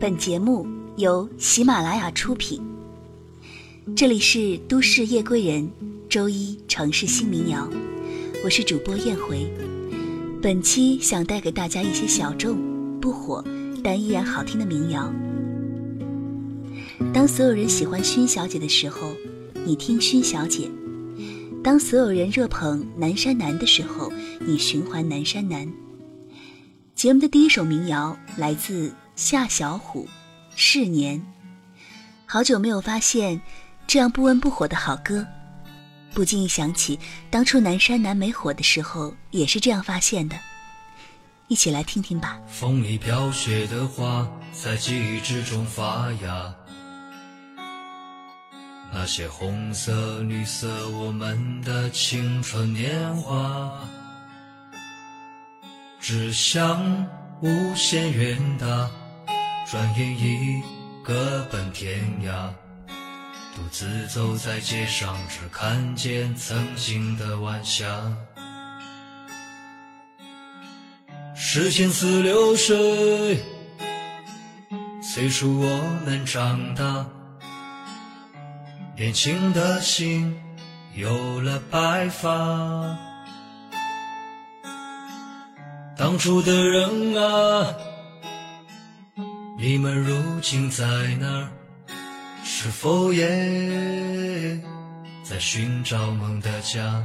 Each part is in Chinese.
本节目由喜马拉雅出品。这里是都市夜归人，周一城市新民谣，我是主播燕回。本期想带给大家一些小众、不火但依然好听的民谣。当所有人喜欢薰小姐的时候，你听薰小姐；当所有人热捧南山南的时候，你循环南山南。节目的第一首民谣来自。夏小虎，是年。好久没有发现这样不温不火的好歌，不禁一想起当初南山南没火的时候，也是这样发现的。一起来听听吧。风里飘雪的花，在记忆之中发芽。那些红色、绿色，我们的青春年华，志向无限远大。转眼已各奔天涯，独自走在街上，只看见曾经的晚霞。时间似流水，催促我们长大，年轻的心有了白发。当初的人啊。你们如今在哪儿？是否也在寻找梦的家？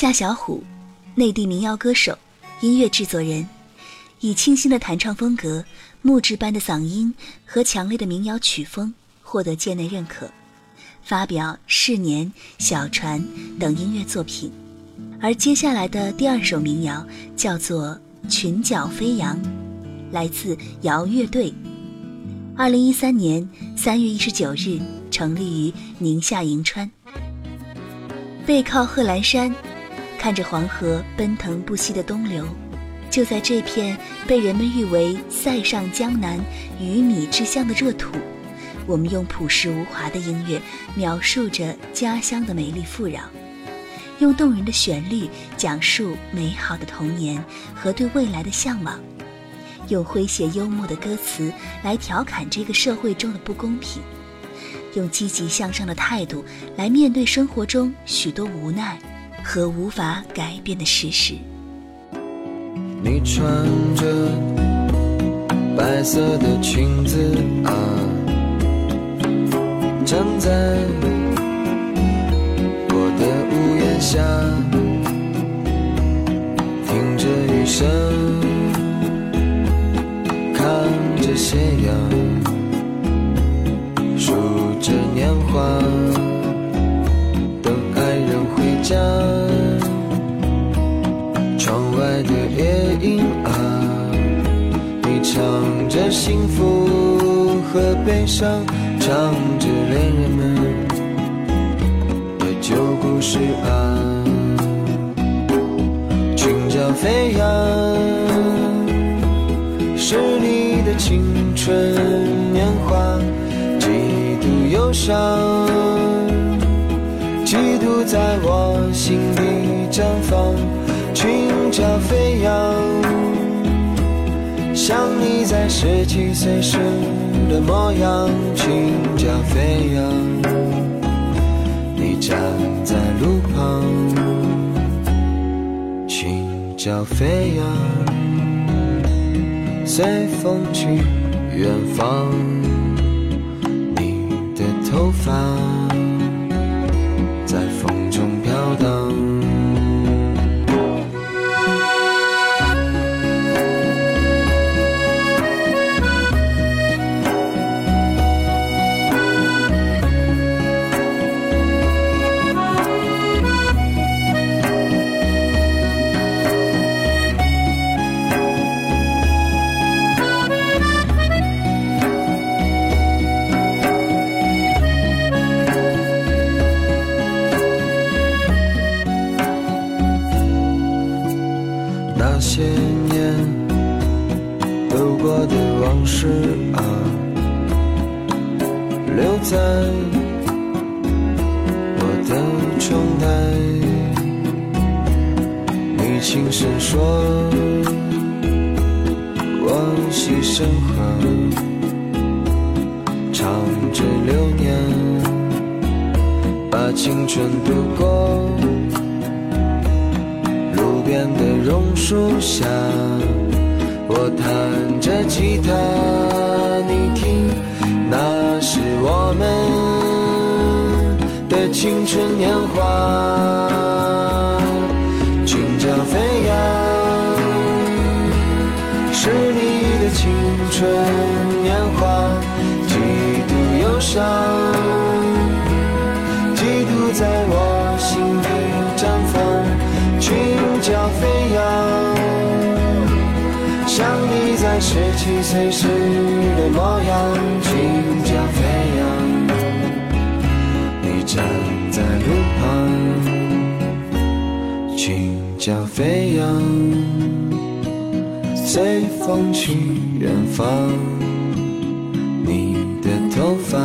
夏小虎，内地民谣歌手、音乐制作人，以清新的弹唱风格、木质般的嗓音和强烈的民谣曲风获得界内认可，发表《逝年》《小船》等音乐作品。而接下来的第二首民谣叫做《裙角飞扬》，来自摇乐队。二零一三年三月一十九日成立于宁夏银川，背靠贺兰山。看着黄河奔腾不息的东流，就在这片被人们誉为“塞上江南鱼米之乡”的热土，我们用朴实无华的音乐描述着家乡的美丽富饶，用动人的旋律讲述美好的童年和对未来的向往，用诙谐幽默的歌词来调侃这个社会中的不公平，用积极向上的态度来面对生活中许多无奈。和无法改变的事实。你穿着白色的裙子啊，站在我的屋檐下，听着雨声，看着斜阳，幸福和悲伤，唱着恋人们的旧故事啊。裙角飞扬，是你的青春年华，几度忧伤，几度在我心底绽放。裙角飞扬，像你在十七岁时的模样。裙角飞扬，你站在路旁。裙角飞扬，随风去远方。你的头发在风中飘荡。十七岁时的模样。裙角飞扬，你站在路旁。裙角飞扬，随风去远方。你的头发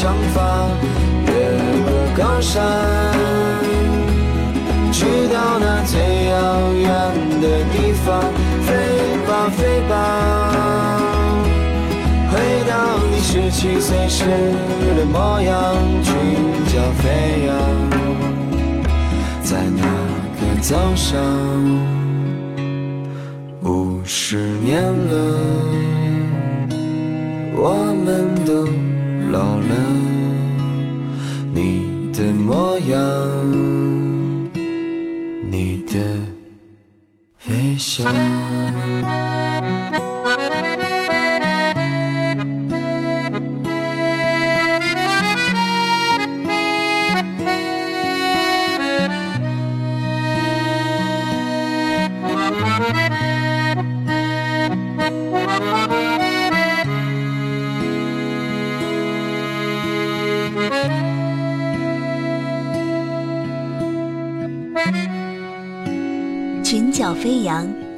长发，越过高山，去到那最遥远的地方。飞吧，飞吧，回到你十七岁时的模样。裙角飞扬，在那个早上。五十年了，我们都老了，你的模样，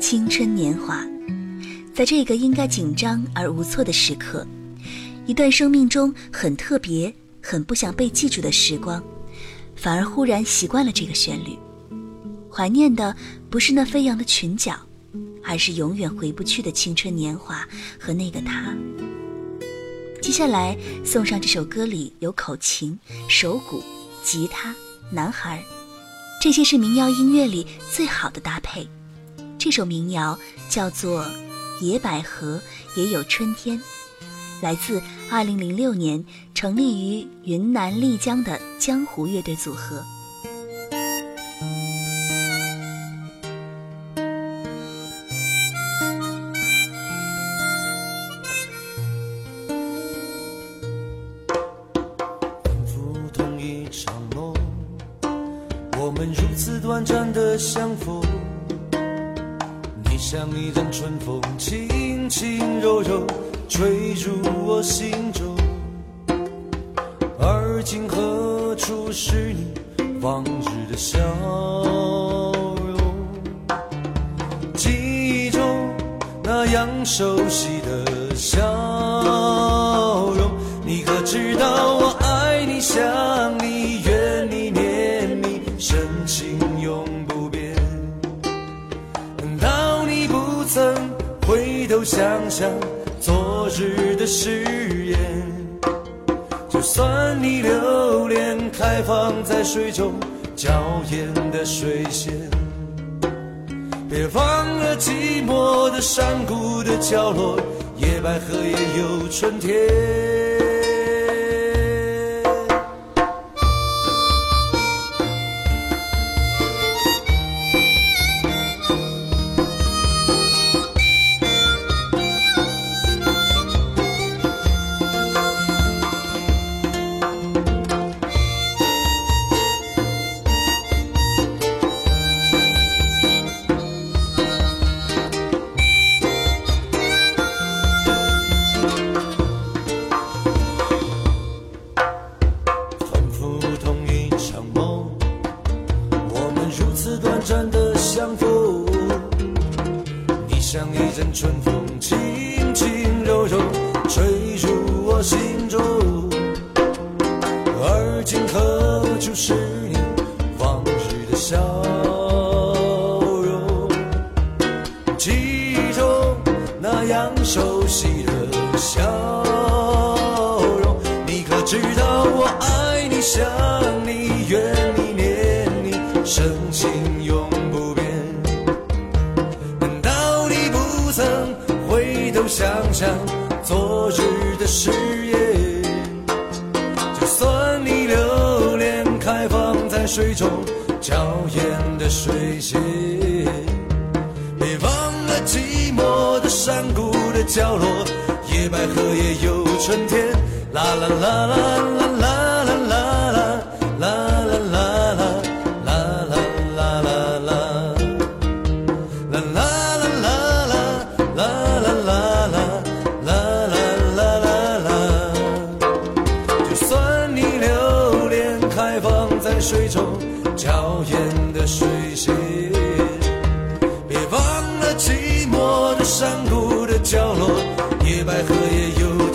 青春年华，在这个应该紧张而无措的时刻，一段生命中很特别、很不想被记住的时光，反而忽然习惯了这个旋律。怀念的不是那飞扬的裙角，而是永远回不去的青春年华和那个他。接下来送上这首歌里有口琴、手鼓、吉他、男孩，这些是民谣音乐里最好的搭配。这首民谣叫做《野百合也有春天》，来自2006年成立于云南丽江的江湖乐队组合。想想昨日的誓言，就算你留恋开放在水中娇艳的水仙，别忘了寂寞的山谷的角落，野百合也有春天。水中娇艳的水仙，别忘了寂寞的山谷的角落，野百合也有春天。啦啦啦啦啦啦。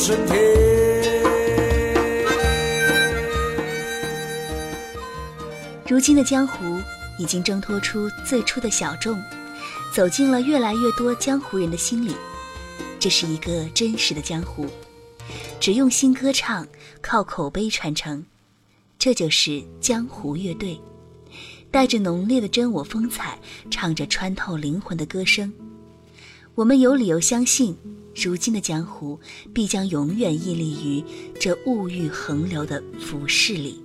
春天。如今的江湖已经挣脱出最初的小众，走进了越来越多江湖人的心里。这是一个真实的江湖，只用心歌唱，靠口碑传承。这就是江湖乐队，带着浓烈的真我风采，唱着穿透灵魂的歌声。我们有理由相信。如今的江湖必将永远屹立于这物欲横流的浮世里。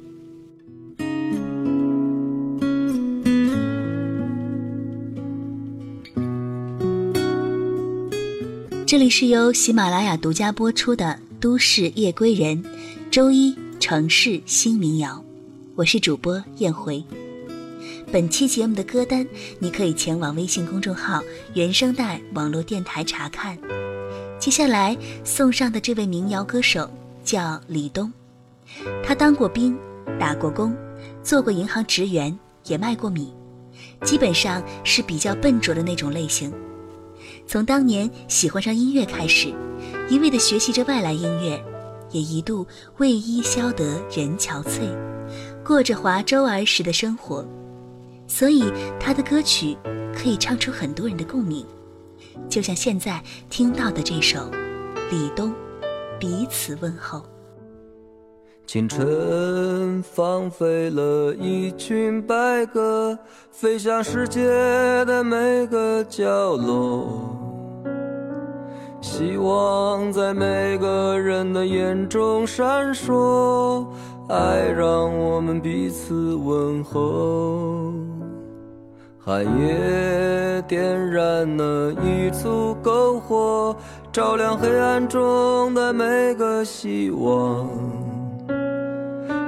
这里是由喜马拉雅独家播出的《都市夜归人》，周一城市新民谣，我是主播燕回。本期节目的歌单，你可以前往微信公众号“原声带网络电台”查看。接下来送上的这位民谣歌手叫李东，他当过兵，打过工，做过银行职员，也卖过米，基本上是比较笨拙的那种类型。从当年喜欢上音乐开始，一味地学习着外来音乐，也一度为伊消得人憔悴，过着华州儿时的生活，所以他的歌曲可以唱出很多人的共鸣。就像现在听到的这首《李东》，彼此问候。清晨放飞了一群白鸽，飞向世界的每个角落。希望在每个人的眼中闪烁，爱让我们彼此问候。寒夜点燃了一簇篝火，照亮黑暗中的每个希望。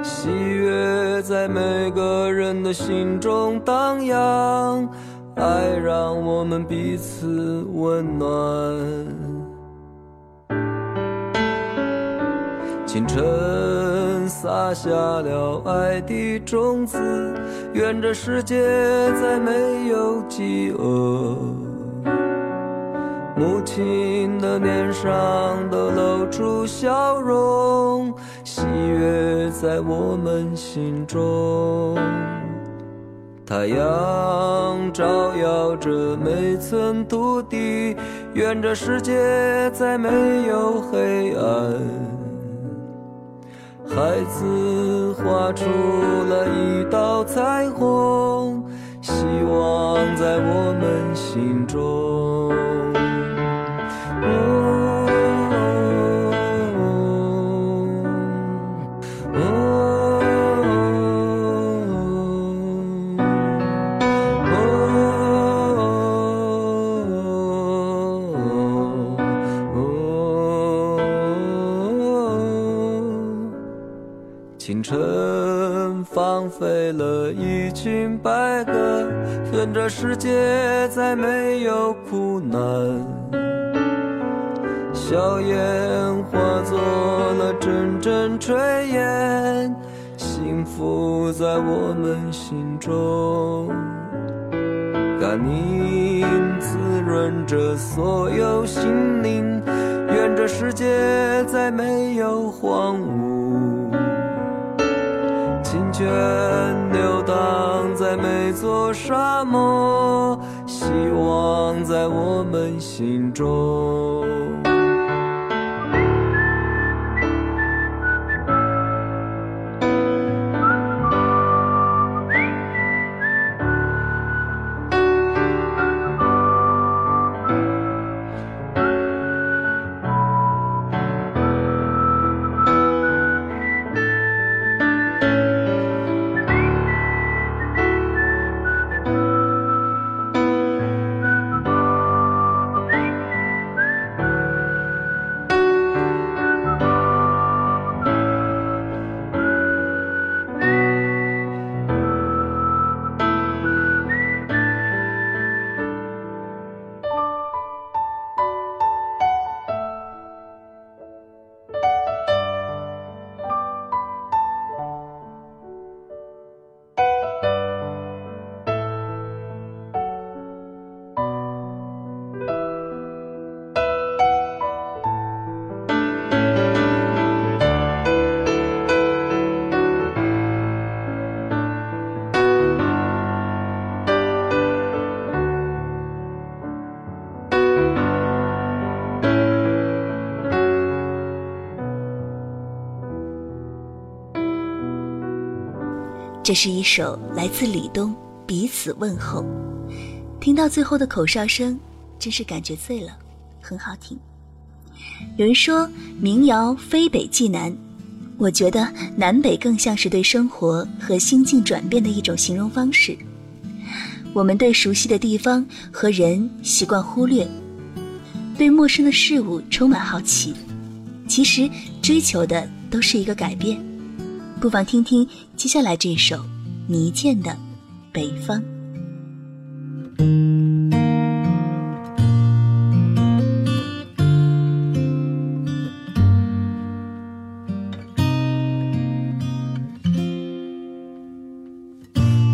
喜悦在每个人的心中荡漾，爱让我们彼此温暖。清晨撒下了爱的种子，愿这世界再没有饥饿。母亲的脸上都露出笑容。喜悦在我们心中，太阳照耀着每寸土地，愿这世界再没有黑。孩子画出了一道彩虹，希望在我们心中。群白鸽，愿这世界再没有苦难。硝烟化作了阵阵炊烟，幸福在我们心中。甘宁滋润着所有心灵，愿这世界再没有荒芜。清泉座沙漠，希望在我们心中。这是一首来自李东彼此问候，听到最后的口哨声，真是感觉醉了，很好听。有人说民谣非北即南，我觉得南北更像是对生活和心境转变的一种形容方式。我们对熟悉的地方和人习惯忽略，对陌生的事物充满好奇，其实追求的都是一个改变。不妨听听接下来这首倪健的《北方》。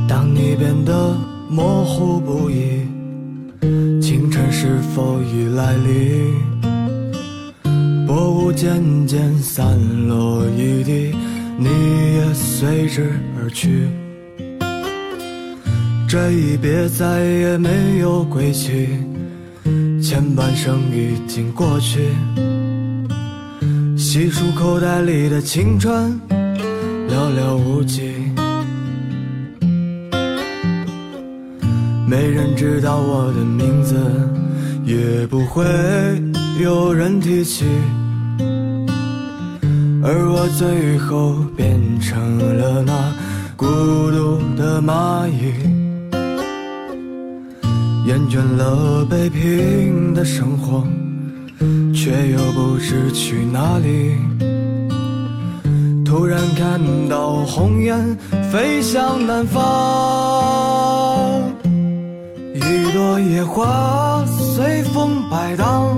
当你变得模糊不已，清晨是否已来临？薄雾渐渐散落一地。你也随之而去，这一别再也没有归期。前半生已经过去，细数口袋里的青春，寥寥无几。没人知道我的名字，也不会有人提起。而我最后变成了那孤独的蚂蚁，厌倦了北平的生活，却又不知去哪里。突然看到红雁飞向南方。一朵野花随风摆荡，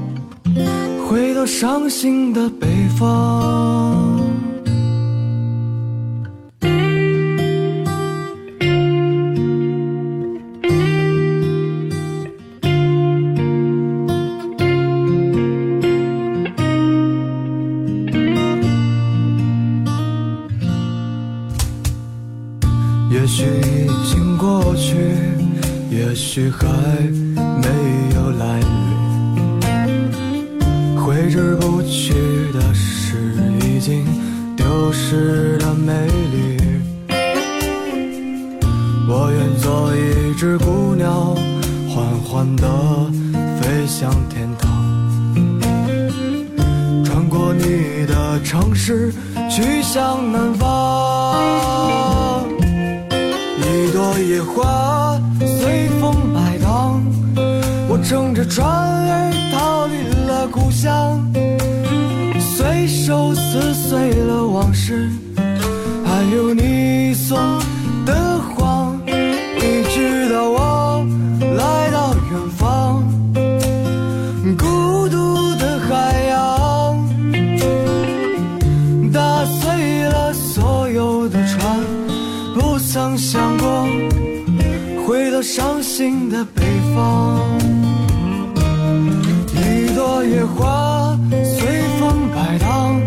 回到伤心的北方。也许已经过去，也许还有你送的谎，一直到我来到远方，孤独的海洋打碎了所有的船，不曾想过回到伤心的北方。一朵野花随风摆荡，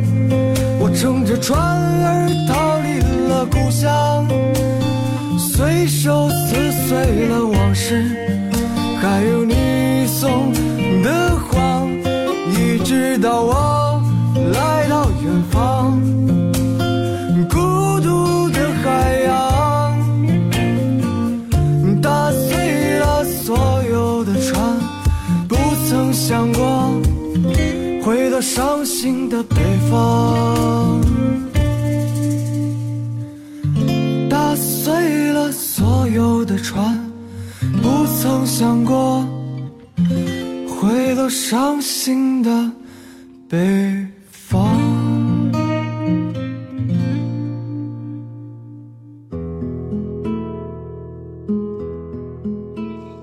我乘着船儿故乡，随手撕碎了往事，还有你送的谎，一直到我来到远方，孤独的海洋打碎了所有的船，不曾想过回到伤心的北方，碎了所有的船，不曾想过回到伤心的北方。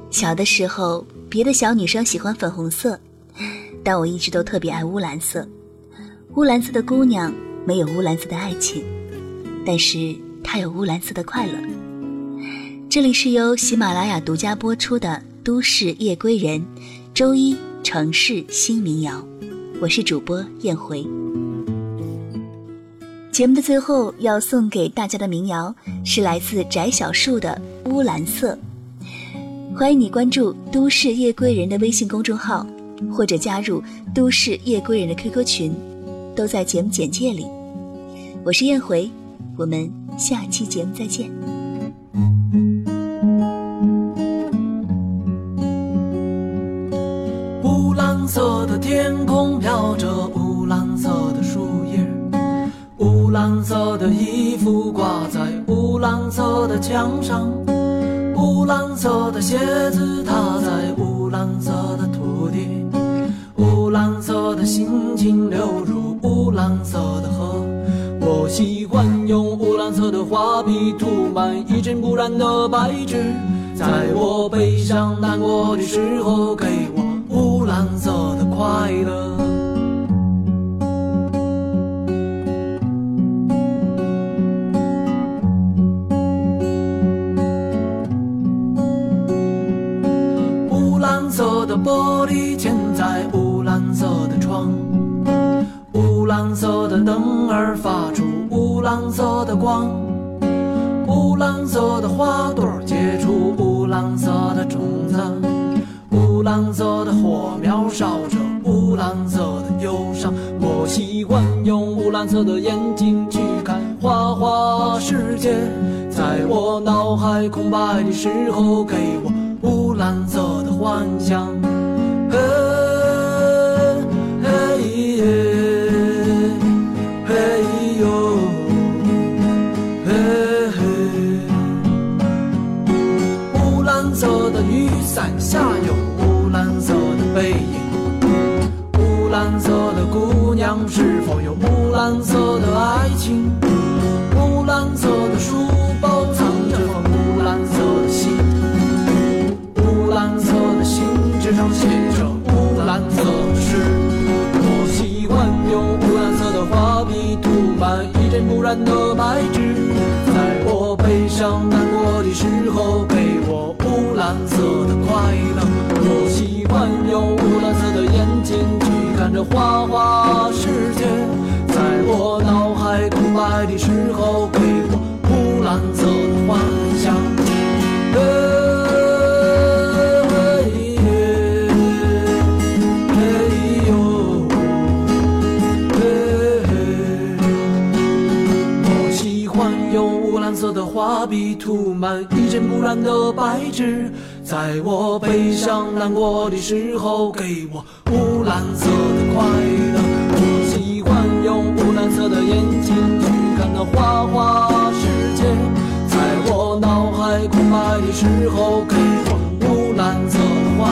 小的时候，别的小女生喜欢粉红色，但我一直都特别爱乌蓝色。乌蓝色的姑娘没有乌蓝色的爱情，但是它有乌蓝色的快乐。这里是由喜马拉雅独家播出的《都市夜归人》，周一城市新民谣，我是主播燕回。节目的最后要送给大家的民谣是来自翟小树的《乌蓝色》。欢迎你关注“都市夜归人”的微信公众号，或者加入“都市夜归人”的 QQ 群，都在节目简介里。我是燕回，我们下期节目再见。乌蓝色的天空飘着乌蓝色的树叶，乌蓝色的衣服挂在乌蓝色的墙上。乌蓝色的鞋子踏在乌蓝色的土地，乌蓝色的心情流蓝色的画笔涂满一尘不染的白纸，在我悲伤难过的时候，给我乌蓝色的快乐。乌蓝色的玻璃嵌在乌蓝色的窗，乌蓝色的灯儿发出。乌蓝色的光，乌蓝色的花朵结出乌蓝色的种子，乌蓝色的火苗烧着乌蓝色的忧伤。我喜欢用乌蓝色的眼睛去看花花世界，在我脑海空白的时候，给我乌蓝色的幻想。尘不染的白纸，在我悲伤难过的时候，给我乌蓝色的快乐。我喜欢用乌蓝色的眼睛去看那花花世界，在我脑海空白的时候，给我乌蓝色的幻